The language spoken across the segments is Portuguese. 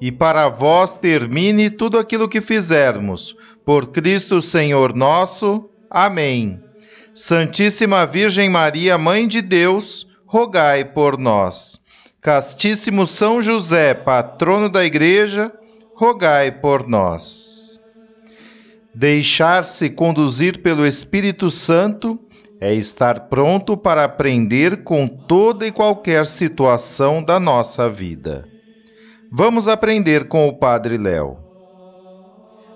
e para vós termine tudo aquilo que fizermos. Por Cristo Senhor nosso. Amém. Santíssima Virgem Maria, Mãe de Deus, rogai por nós. Castíssimo São José, patrono da Igreja, rogai por nós. Deixar-se conduzir pelo Espírito Santo é estar pronto para aprender com toda e qualquer situação da nossa vida. Vamos aprender com o Padre Léo.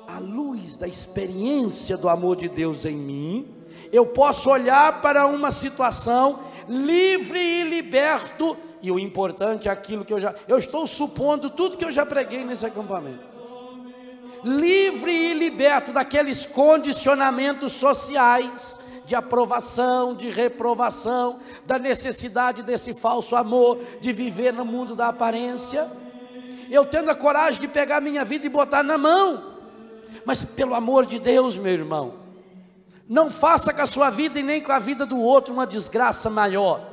À luz da experiência do amor de Deus em mim, eu posso olhar para uma situação livre e liberto, e o importante é aquilo que eu já. Eu estou supondo tudo que eu já preguei nesse acampamento. Livre e liberto daqueles condicionamentos sociais, de aprovação, de reprovação, da necessidade desse falso amor, de viver no mundo da aparência eu tendo a coragem de pegar minha vida e botar na mão. Mas pelo amor de Deus, meu irmão, não faça com a sua vida e nem com a vida do outro uma desgraça maior.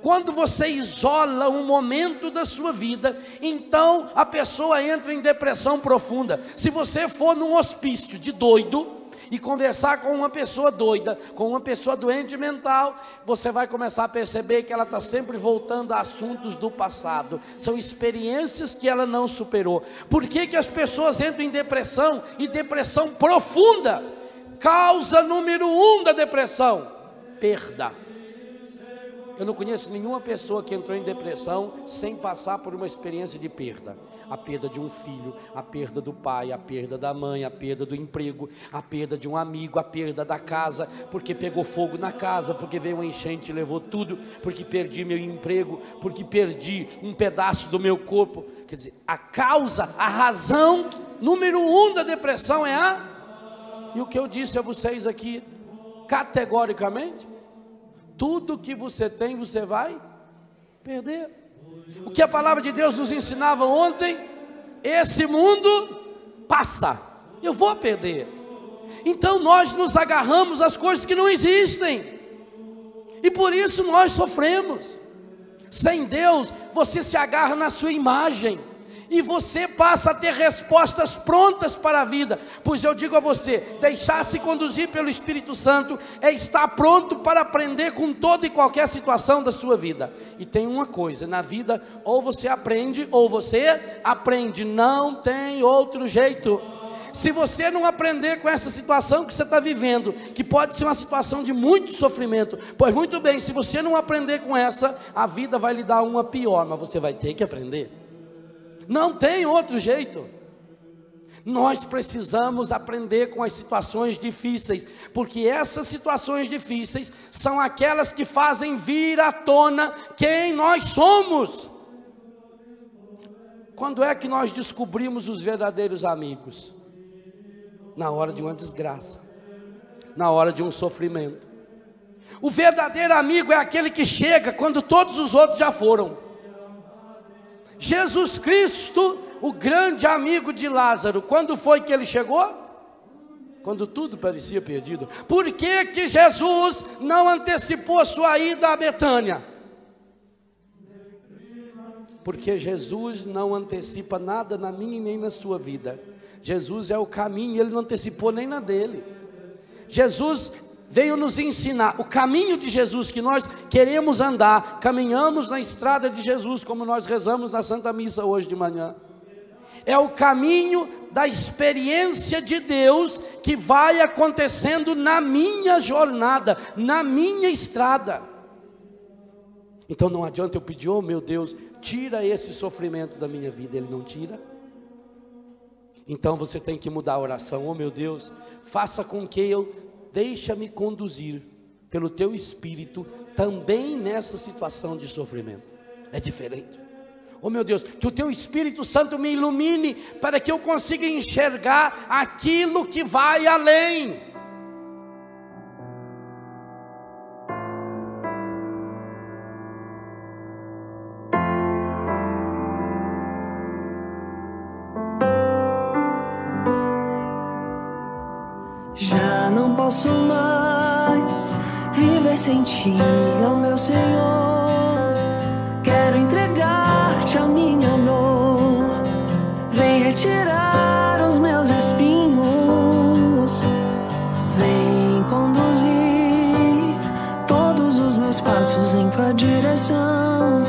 Quando você isola um momento da sua vida, então a pessoa entra em depressão profunda. Se você for num hospício de doido, e conversar com uma pessoa doida, com uma pessoa doente mental, você vai começar a perceber que ela está sempre voltando a assuntos do passado, são experiências que ela não superou. Por que, que as pessoas entram em depressão e depressão profunda? Causa número um da depressão: perda. Eu não conheço nenhuma pessoa que entrou em depressão sem passar por uma experiência de perda. A perda de um filho, a perda do pai, a perda da mãe, a perda do emprego, a perda de um amigo, a perda da casa, porque pegou fogo na casa, porque veio uma enchente e levou tudo, porque perdi meu emprego, porque perdi um pedaço do meu corpo. Quer dizer, a causa, a razão número um da depressão é a. E o que eu disse a vocês aqui, categoricamente, tudo que você tem, você vai perder. O que a palavra de Deus nos ensinava ontem, esse mundo passa, eu vou perder. Então nós nos agarramos às coisas que não existem, e por isso nós sofremos. Sem Deus, você se agarra na sua imagem, e você passa a ter respostas prontas para a vida. Pois eu digo a você: deixar-se conduzir pelo Espírito Santo é estar pronto para aprender com toda e qualquer situação da sua vida. E tem uma coisa: na vida, ou você aprende, ou você aprende, não tem outro jeito. Se você não aprender com essa situação que você está vivendo, que pode ser uma situação de muito sofrimento, pois muito bem, se você não aprender com essa, a vida vai lhe dar uma pior, mas você vai ter que aprender. Não tem outro jeito. Nós precisamos aprender com as situações difíceis, porque essas situações difíceis são aquelas que fazem vir à tona quem nós somos. Quando é que nós descobrimos os verdadeiros amigos? Na hora de uma desgraça, na hora de um sofrimento. O verdadeiro amigo é aquele que chega quando todos os outros já foram. Jesus Cristo, o grande amigo de Lázaro, quando foi que ele chegou? Quando tudo parecia perdido. Por que, que Jesus não antecipou a sua ida a Betânia? Porque Jesus não antecipa nada na minha e nem na sua vida. Jesus é o caminho, ele não antecipou nem na dele. Jesus veio nos ensinar o caminho de Jesus que nós queremos andar, caminhamos na estrada de Jesus, como nós rezamos na Santa Missa hoje de manhã. é o caminho da experiência de Deus que vai acontecendo na minha jornada, na minha estrada. Então não adianta eu pedir, oh meu Deus, tira esse sofrimento da minha vida, Ele não tira. Então você tem que mudar a oração, oh meu Deus, faça com que eu deixa-me conduzir pelo teu espírito também nessa situação de sofrimento. É diferente. Oh meu Deus, que o teu Espírito Santo me ilumine para que eu consiga enxergar aquilo que vai além. Posso mais viver sem ti, ó meu Senhor. Quero entregar-te a minha dor. Vem retirar os meus espinhos. Vem conduzir todos os meus passos em tua direção.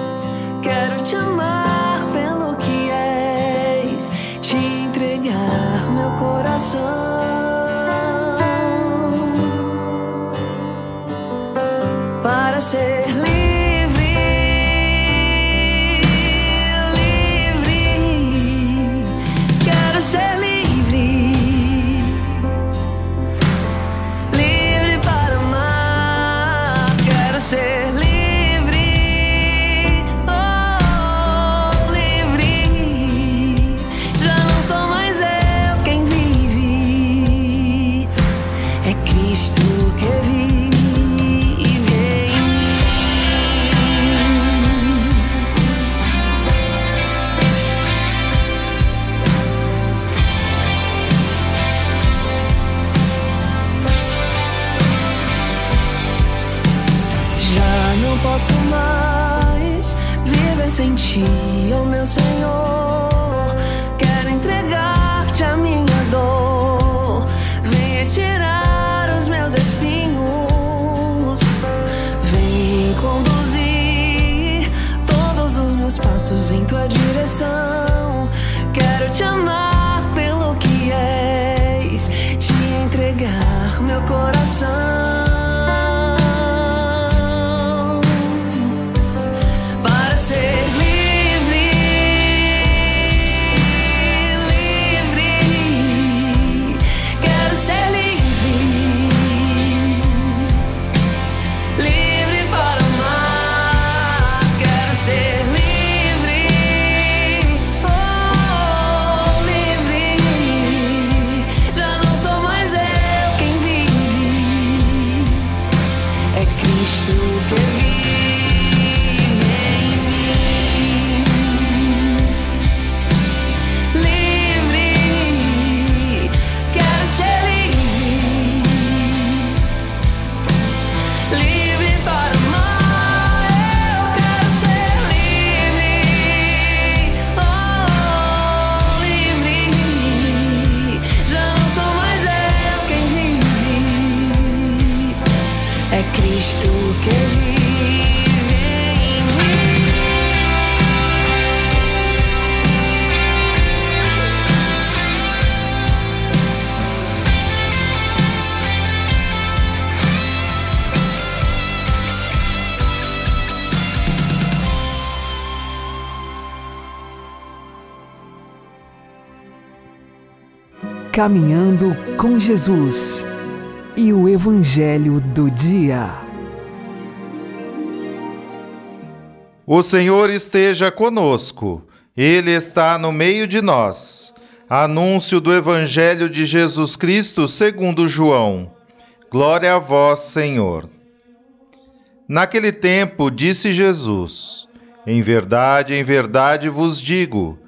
Quero te amar pelo que és, te entregar meu coração. Em tua direção. Quero te amar pelo que és, te entregar meu coração. Caminhando com Jesus e o Evangelho do Dia. O Senhor esteja conosco, Ele está no meio de nós. Anúncio do Evangelho de Jesus Cristo segundo João. Glória a vós, Senhor. Naquele tempo disse Jesus: Em verdade, em verdade vos digo: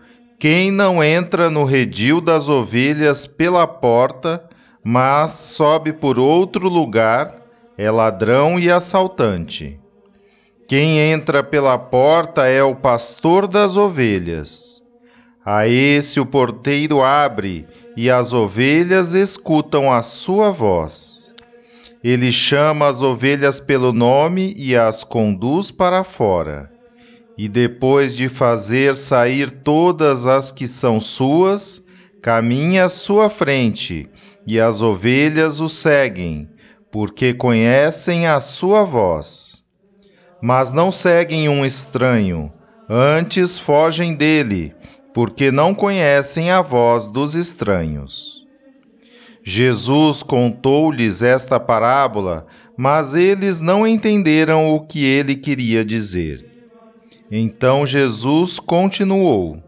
quem não entra no redil das ovelhas pela porta, mas sobe por outro lugar, é ladrão e assaltante. Quem entra pela porta é o pastor das ovelhas. A esse o porteiro abre, e as ovelhas escutam a sua voz. Ele chama as ovelhas pelo nome e as conduz para fora. E depois de fazer sair todas as que são suas, caminha à sua frente, e as ovelhas o seguem, porque conhecem a sua voz. Mas não seguem um estranho, antes fogem dele, porque não conhecem a voz dos estranhos. Jesus contou-lhes esta parábola, mas eles não entenderam o que ele queria dizer. Então Jesus continuou: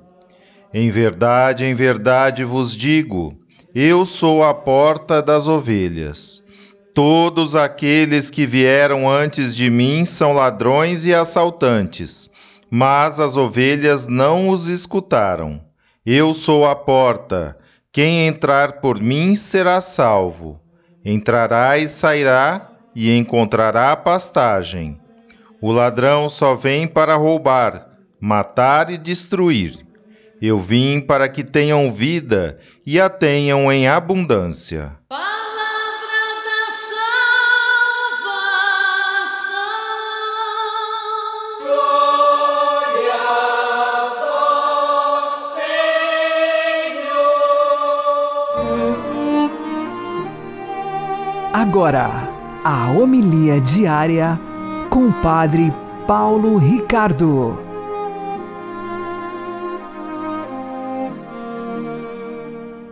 Em verdade, em verdade vos digo, eu sou a porta das ovelhas. Todos aqueles que vieram antes de mim são ladrões e assaltantes, mas as ovelhas não os escutaram. Eu sou a porta. Quem entrar por mim será salvo. Entrará e sairá e encontrará pastagem. O ladrão só vem para roubar, matar e destruir. Eu vim para que tenham vida e a tenham em abundância. Palavra da salvação. Agora, a homilia diária com o Padre Paulo Ricardo.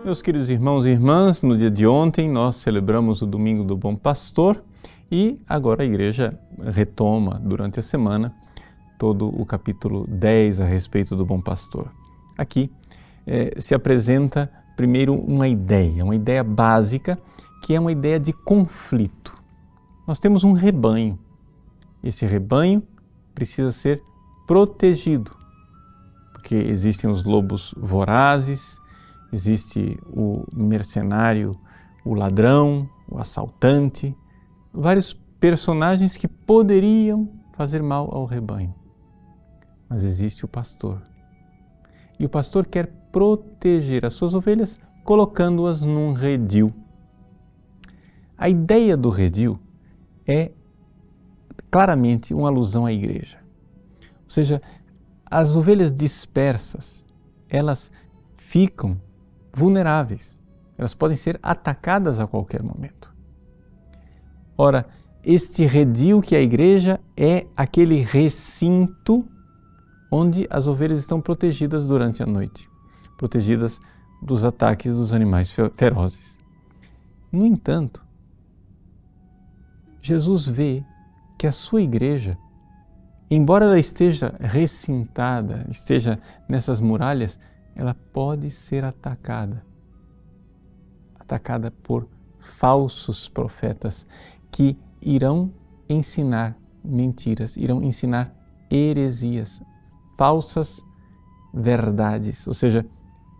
Meus queridos irmãos e irmãs, no dia de ontem nós celebramos o Domingo do Bom Pastor e agora a igreja retoma durante a semana todo o capítulo 10 a respeito do Bom Pastor. Aqui eh, se apresenta primeiro uma ideia, uma ideia básica, que é uma ideia de conflito. Nós temos um rebanho. Esse rebanho precisa ser protegido, porque existem os lobos vorazes, existe o mercenário, o ladrão, o assaltante, vários personagens que poderiam fazer mal ao rebanho. Mas existe o pastor. E o pastor quer proteger as suas ovelhas colocando-as num redil. A ideia do redil é claramente uma alusão à igreja. Ou seja, as ovelhas dispersas, elas ficam vulneráveis. Elas podem ser atacadas a qualquer momento. Ora, este redil que é a igreja é aquele recinto onde as ovelhas estão protegidas durante a noite, protegidas dos ataques dos animais ferozes. No entanto, Jesus vê que a sua igreja, embora ela esteja recintada, esteja nessas muralhas, ela pode ser atacada. Atacada por falsos profetas que irão ensinar mentiras, irão ensinar heresias, falsas verdades, ou seja,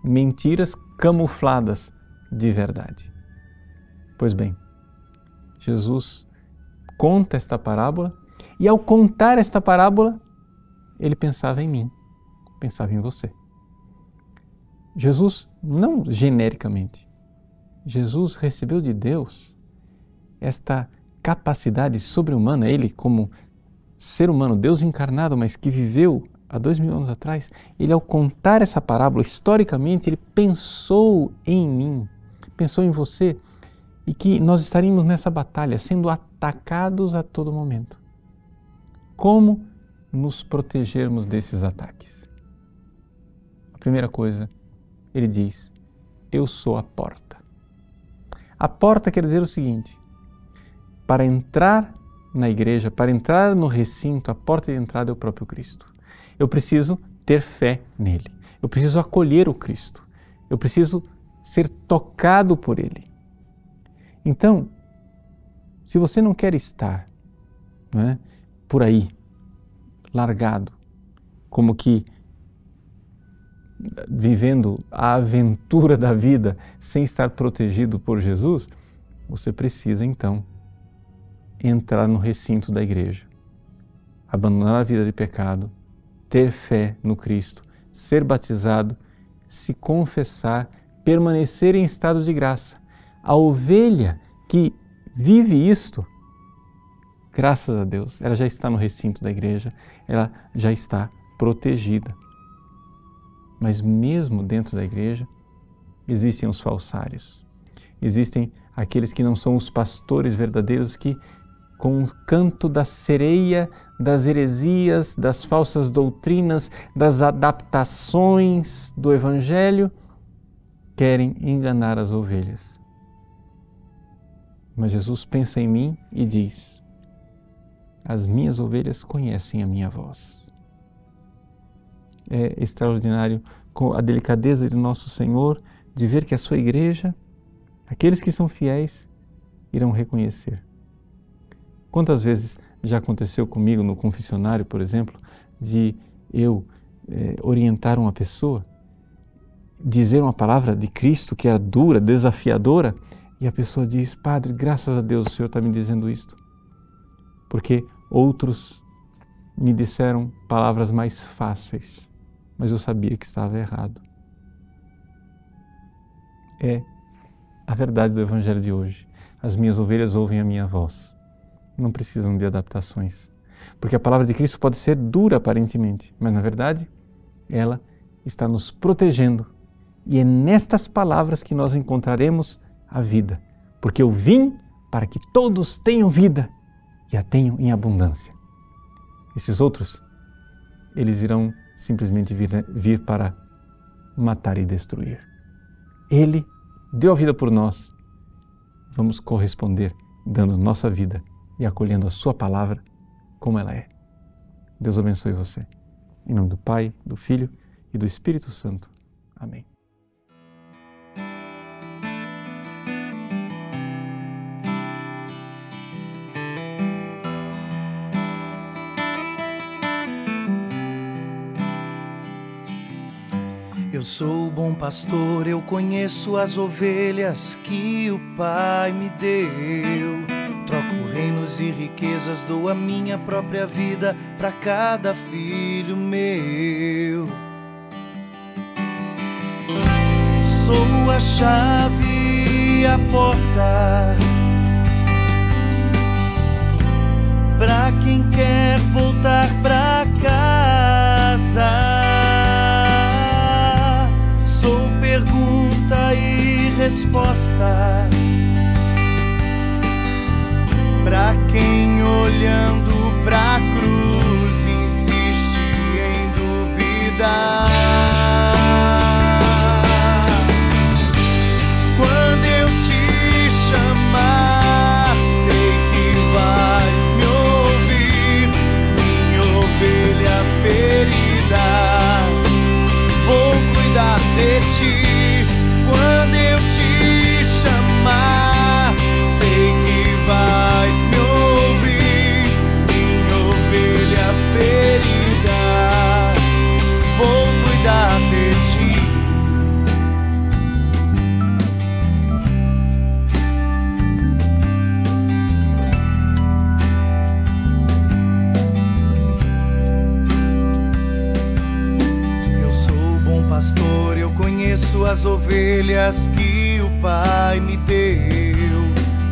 mentiras camufladas de verdade. Pois bem, Jesus conta esta parábola e, ao contar esta parábola, ele pensava em mim, pensava em você. Jesus, não genericamente, Jesus recebeu de Deus esta capacidade sobre-humana, ele, como ser humano, Deus encarnado, mas que viveu há dois mil anos atrás, ele, ao contar essa parábola, historicamente, ele pensou em mim, pensou em você e que nós estaríamos nessa batalha, sendo atacados a todo momento. Como nos protegermos desses ataques? A primeira coisa, ele diz: Eu sou a porta. A porta quer dizer o seguinte: para entrar na igreja, para entrar no recinto, a porta de entrada é o próprio Cristo. Eu preciso ter fé nele. Eu preciso acolher o Cristo. Eu preciso ser tocado por ele. Então, se você não quer estar né, por aí, largado, como que vivendo a aventura da vida sem estar protegido por Jesus, você precisa então entrar no recinto da igreja, abandonar a vida de pecado, ter fé no Cristo, ser batizado, se confessar, permanecer em estado de graça. A ovelha que vive isto, graças a Deus, ela já está no recinto da igreja, ela já está protegida. Mas mesmo dentro da igreja, existem os falsários. Existem aqueles que não são os pastores verdadeiros que, com o canto da sereia, das heresias, das falsas doutrinas, das adaptações do Evangelho, querem enganar as ovelhas. Mas Jesus pensa em mim e diz: As minhas ovelhas conhecem a minha voz. É extraordinário com a delicadeza de nosso Senhor de ver que a sua igreja, aqueles que são fiéis, irão reconhecer. Quantas vezes já aconteceu comigo no confessionário, por exemplo, de eu eh, orientar uma pessoa, dizer uma palavra de Cristo que é dura, desafiadora, e a pessoa diz: Padre, graças a Deus o Senhor está me dizendo isto. Porque outros me disseram palavras mais fáceis, mas eu sabia que estava errado. É a verdade do Evangelho de hoje. As minhas ovelhas ouvem a minha voz. Não precisam de adaptações. Porque a palavra de Cristo pode ser dura aparentemente, mas na verdade ela está nos protegendo. E é nestas palavras que nós encontraremos a vida, porque eu vim para que todos tenham vida e a tenham em abundância. Esses outros, eles irão simplesmente vir, vir para matar e destruir. Ele deu a vida por nós. Vamos corresponder dando nossa vida e acolhendo a Sua palavra como ela é. Deus abençoe você. Em nome do Pai, do Filho e do Espírito Santo. Amém. Eu sou o bom pastor, eu conheço as ovelhas que o Pai me deu. Troco reinos e riquezas, dou a minha própria vida para cada filho meu. Sou a chave e a porta. Resposta. Pra quem olhando conheço as ovelhas que o Pai me deu.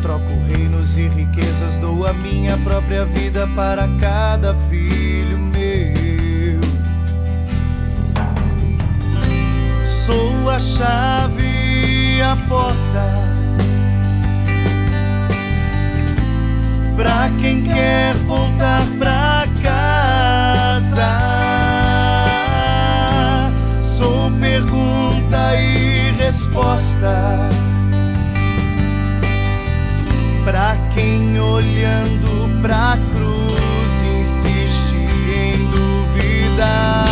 Troco reinos e riquezas, dou a minha própria vida para cada filho meu. Sou a chave a porta. Pra quem quer voltar pra casa. Resposta. Pra quem olhando pra cruz insiste em duvidar.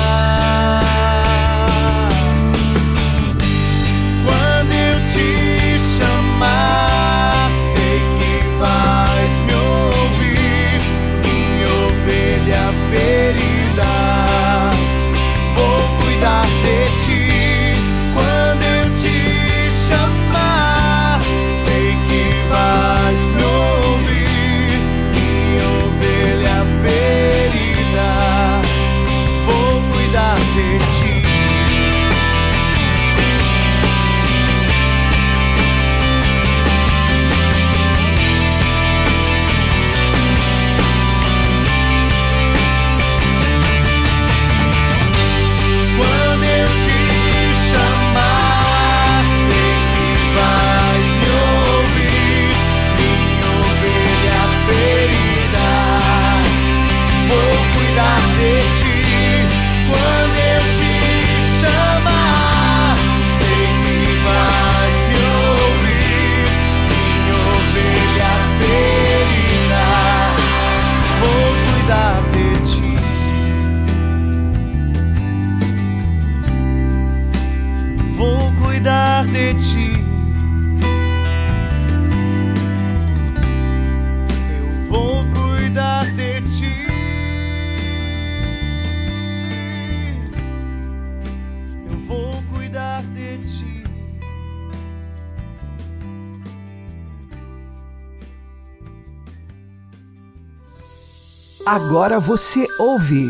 Agora você ouve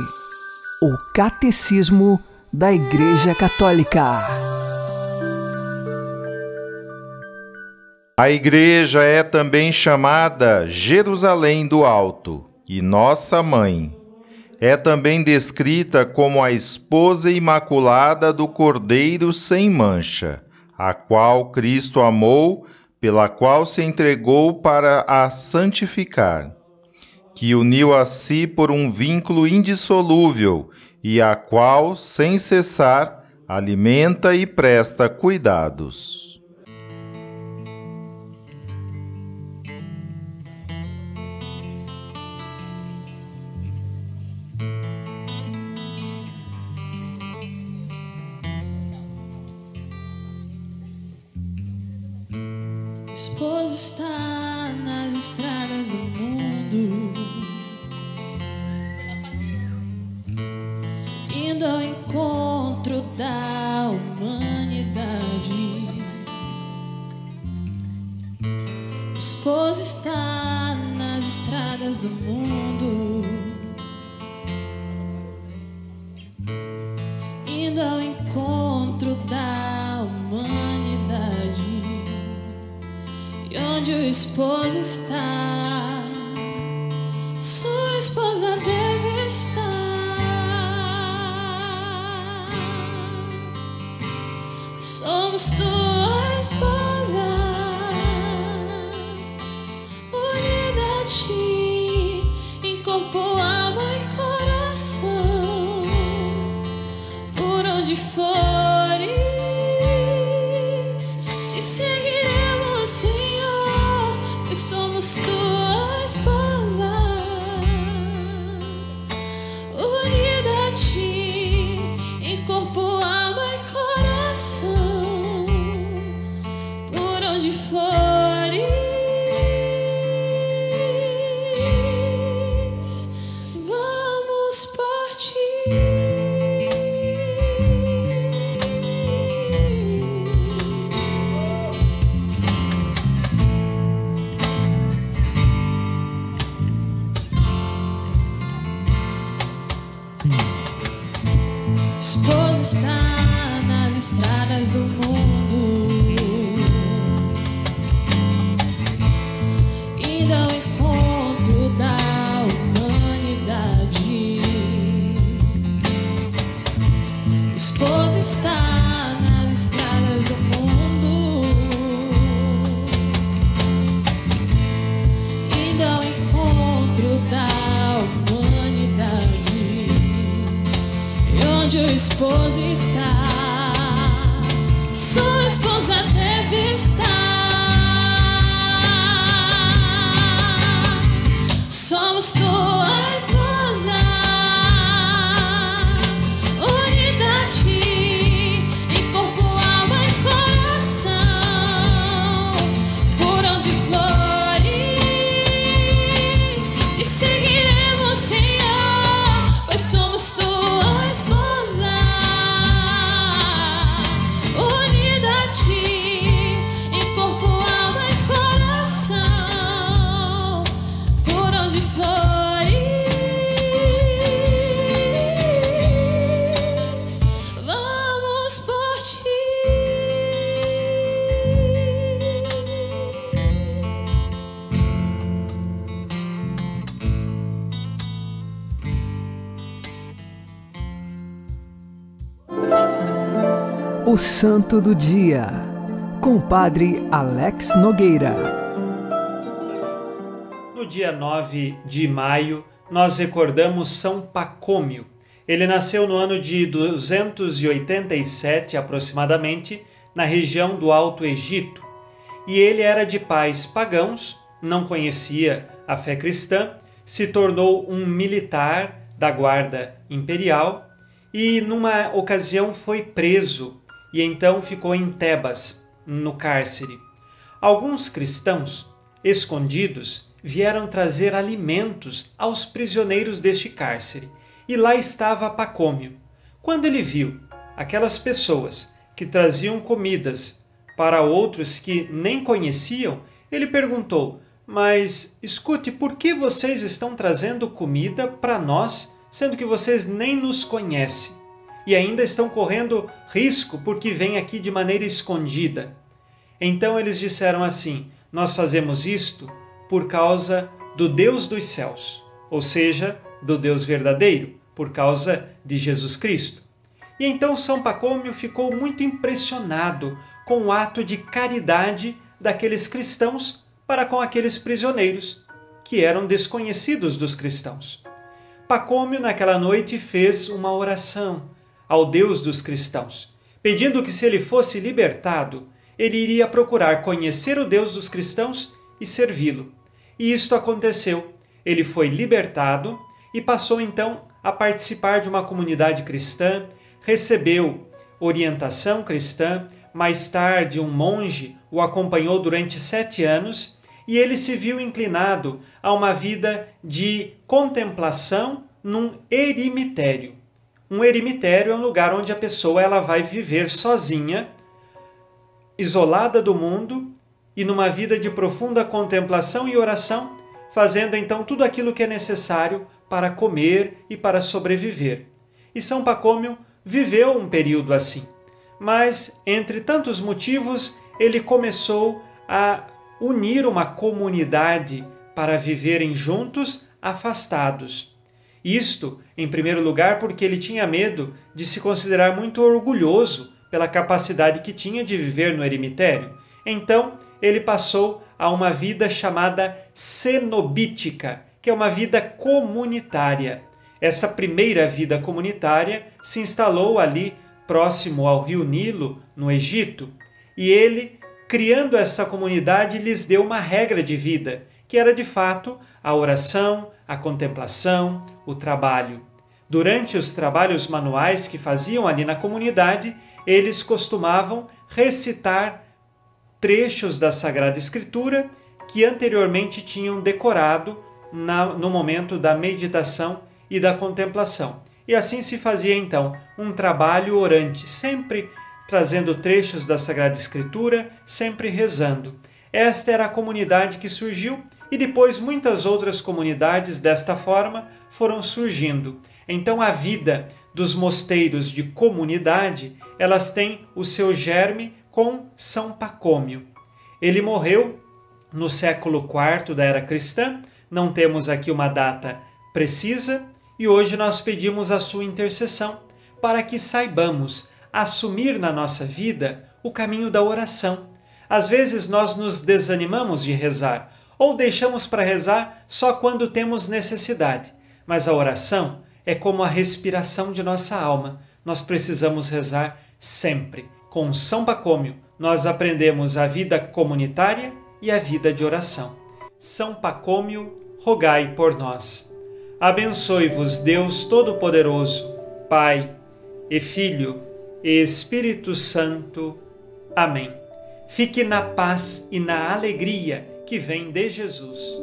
o Catecismo da Igreja Católica. A igreja é também chamada Jerusalém do Alto e Nossa Mãe. É também descrita como a esposa imaculada do Cordeiro sem mancha, a qual Cristo amou, pela qual se entregou para a santificar, que uniu a si por um vínculo indissolúvel e a qual, sem cessar, alimenta e presta cuidados. Onde o esposo está, sua esposa deve estar. Somos tua O Santo do Dia, com o Padre Alex Nogueira. No dia 9 de maio, nós recordamos São Pacômio. Ele nasceu no ano de 287 aproximadamente, na região do Alto Egito. E ele era de pais pagãos, não conhecia a fé cristã, se tornou um militar da guarda imperial e numa ocasião foi preso e então ficou em Tebas, no cárcere. Alguns cristãos, escondidos, vieram trazer alimentos aos prisioneiros deste cárcere, e lá estava Pacômio. Quando ele viu aquelas pessoas que traziam comidas para outros que nem conheciam, ele perguntou: Mas escute, por que vocês estão trazendo comida para nós, sendo que vocês nem nos conhecem? E ainda estão correndo risco porque vêm aqui de maneira escondida. Então eles disseram assim: Nós fazemos isto por causa do Deus dos céus, ou seja, do Deus verdadeiro, por causa de Jesus Cristo. E então São Pacômio ficou muito impressionado com o ato de caridade daqueles cristãos para com aqueles prisioneiros, que eram desconhecidos dos cristãos. Pacômio, naquela noite, fez uma oração ao Deus dos cristãos, pedindo que, se ele fosse libertado, ele iria procurar conhecer o Deus dos cristãos e servi-lo. E isto aconteceu. Ele foi libertado e passou então a participar de uma comunidade cristã, recebeu orientação cristã. Mais tarde, um monge o acompanhou durante sete anos e ele se viu inclinado a uma vida de contemplação num eremitério. Um eremitério é um lugar onde a pessoa ela vai viver sozinha, isolada do mundo e numa vida de profunda contemplação e oração, fazendo então tudo aquilo que é necessário para comer e para sobreviver. E São Pacômio viveu um período assim. Mas, entre tantos motivos, ele começou a unir uma comunidade para viverem juntos, afastados. Isto, em primeiro lugar, porque ele tinha medo de se considerar muito orgulhoso pela capacidade que tinha de viver no eremitério. Então, ele passou a uma vida chamada cenobítica, que é uma vida comunitária. Essa primeira vida comunitária se instalou ali próximo ao rio Nilo, no Egito, e ele, criando essa comunidade, lhes deu uma regra de vida, que era de fato a oração, a contemplação, o trabalho. Durante os trabalhos manuais que faziam ali na comunidade, eles costumavam recitar trechos da Sagrada Escritura que anteriormente tinham decorado na, no momento da meditação e da contemplação. E assim se fazia então um trabalho orante, sempre trazendo trechos da Sagrada Escritura, sempre rezando. Esta era a comunidade que surgiu e depois muitas outras comunidades desta forma foram surgindo. Então a vida dos mosteiros de comunidade, elas têm o seu germe com São Pacômio. Ele morreu no século IV da era cristã, não temos aqui uma data precisa, e hoje nós pedimos a sua intercessão para que saibamos assumir na nossa vida o caminho da oração. Às vezes nós nos desanimamos de rezar ou deixamos para rezar só quando temos necessidade, mas a oração é como a respiração de nossa alma. Nós precisamos rezar sempre. Com São Pacômio, nós aprendemos a vida comunitária e a vida de oração. São Pacômio, rogai por nós. Abençoe-vos Deus Todo-Poderoso, Pai e Filho e Espírito Santo. Amém. Fique na paz e na alegria que vem de Jesus.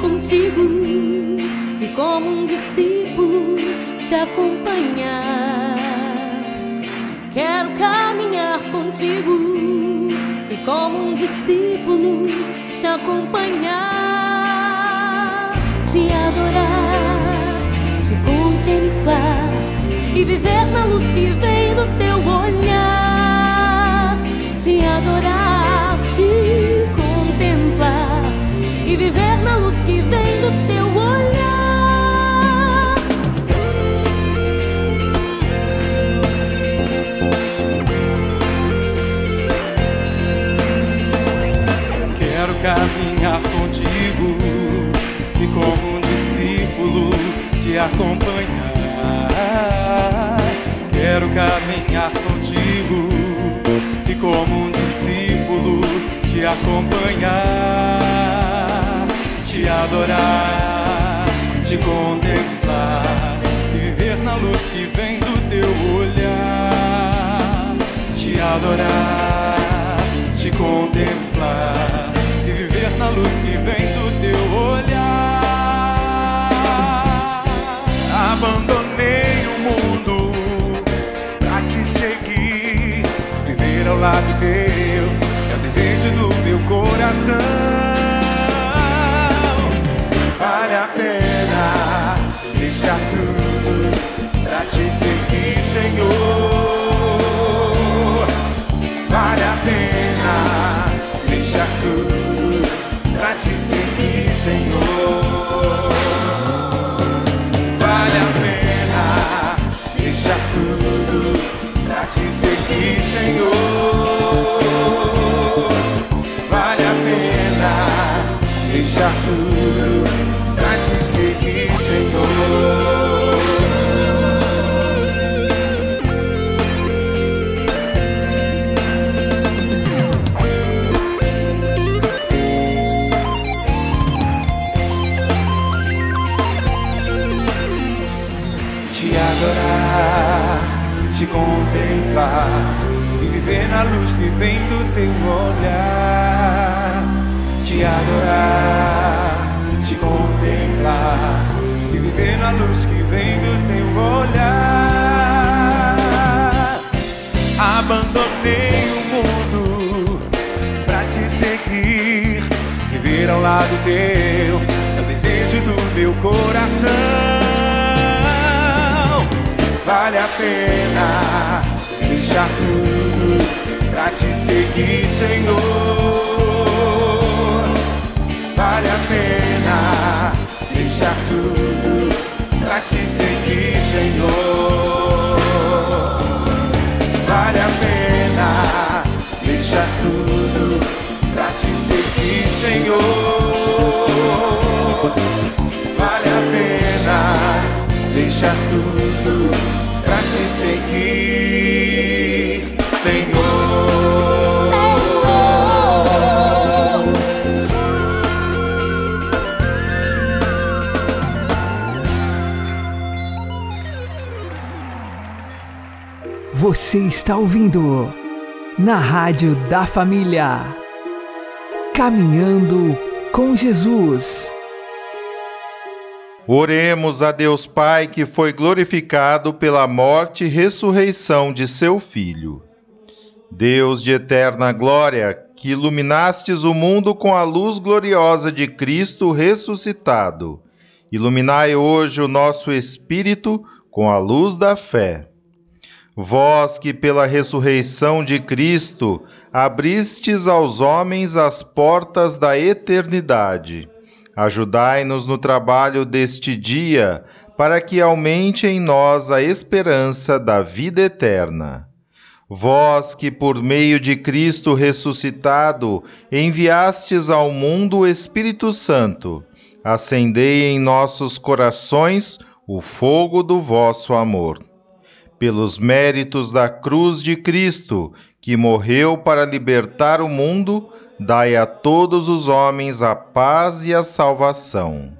contigo e como um discípulo te acompanhar. Quero caminhar contigo e como um discípulo te acompanhar, te adorar, te contemplar e viver na luz que vem do teu olhar, te adorar, caminhar contigo e como um discípulo te acompanhar. Quero caminhar contigo e como um discípulo te acompanhar te adorar, te contemplar e viver na luz que vem do teu olhar. Te adorar, te contemplar na luz que vem do teu olhar. Abandonei o mundo pra te seguir, viver ao lado teu é o desejo do meu coração. Vale a pena deixar tudo pra te seguir, Senhor. Senhor. Vale a pena deixar tudo pra te seguir, Senhor. Vale a pena deixar tudo contemplar e viver na luz que vem do teu olhar. Te adorar, te contemplar e viver na luz que vem do teu olhar. Abandonei o mundo pra te seguir, viver ao lado teu é o desejo do meu coração vale a pena deixar tudo pra te seguir, Senhor. Vale a pena deixar tudo pra te seguir, Senhor. Vale a pena deixar tudo pra te seguir, Senhor. Vale a pena deixar tudo te seguir, Senhor. Você está ouvindo na Rádio da Família. Caminhando com Jesus. Oremos a Deus Pai que foi glorificado pela morte e ressurreição de seu Filho. Deus de eterna glória, que iluminastes o mundo com a luz gloriosa de Cristo ressuscitado, iluminai hoje o nosso espírito com a luz da fé. Vós que pela ressurreição de Cristo abristes aos homens as portas da eternidade, Ajudai-nos no trabalho deste dia, para que aumente em nós a esperança da vida eterna. Vós que, por meio de Cristo ressuscitado, enviastes ao mundo o Espírito Santo, acendei em nossos corações o fogo do vosso amor. Pelos méritos da cruz de Cristo, que morreu para libertar o mundo, dai a todos os homens a paz e a salvação.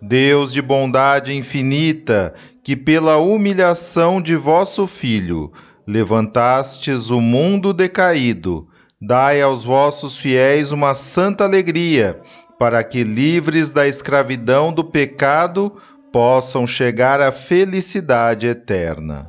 Deus de bondade infinita, que pela humilhação de vosso Filho levantastes o mundo decaído, dai aos vossos fiéis uma santa alegria, para que, livres da escravidão do pecado, possam chegar à felicidade eterna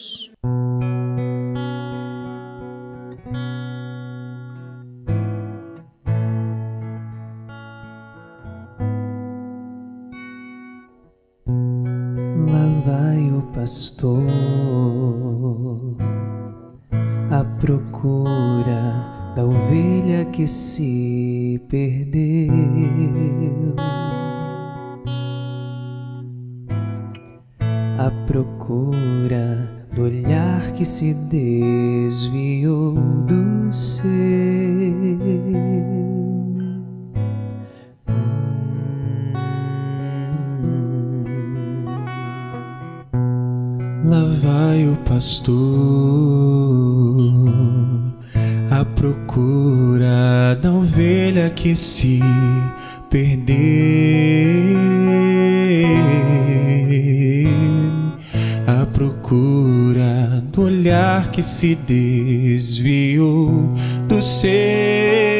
Procura da ovelha que se perdeu. À procura do olhar que se desviou Lá vai o pastor à procura da ovelha que se perdeu. À procura do olhar que se desviou do seu.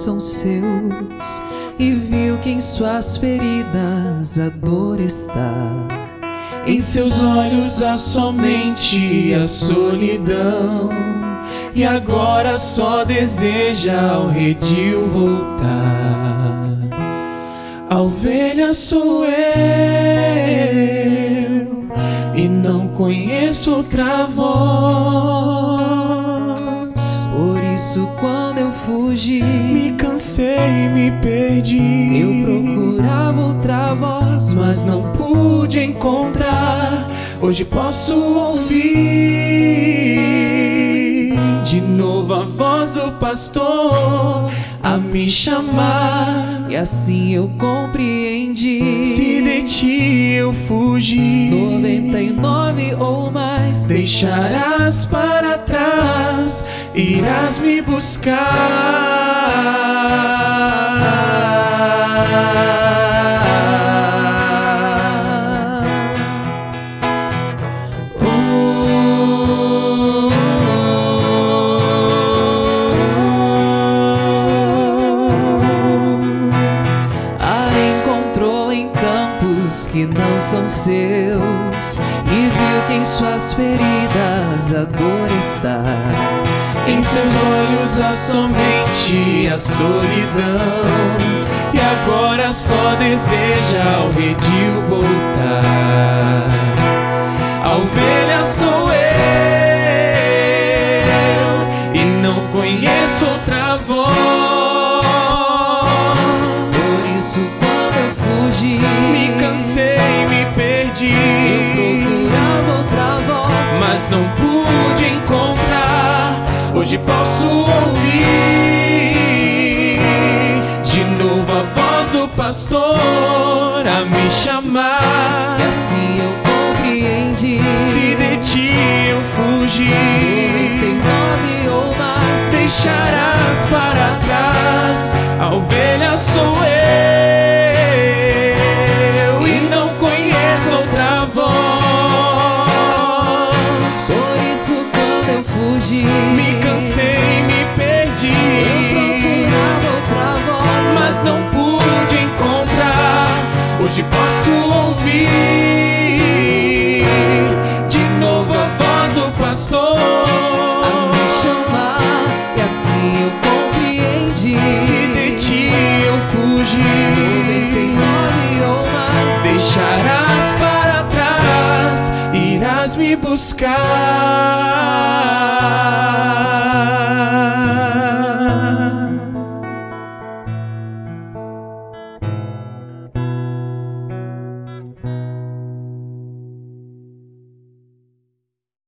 São seus e viu que em suas feridas a dor está. Em seus olhos há somente a solidão e agora só deseja ao redil voltar. A ovelha sou eu e não conheço outra voz. Quando eu fugi, Me cansei e me perdi. eu procurava outra voz, mas não pude encontrar. Hoje posso ouvir de novo a voz do pastor a me chamar. e assim eu compreendi. Se de ti eu fugir, 99 ou mais, deixarás para trás, irás me buscar. a encontrou em campos que não são seus e viu que em suas feridas a dor está. Em seus olhos há somente a solidão. E agora só deseja ao redil voltar. A ovelha sou eu Hoje posso ouvir de novo a voz do pastor a me chamar. e assim eu compreendi. Se de ti eu fugir, 99 ou mais, deixarás para trás. A ovelha sou eu Hoje posso ouvir de novo a voz do pastor a me chamar, e assim eu compreendi. Se de ti eu fugir, 99 ou mais, deixarás para trás, irás me buscar.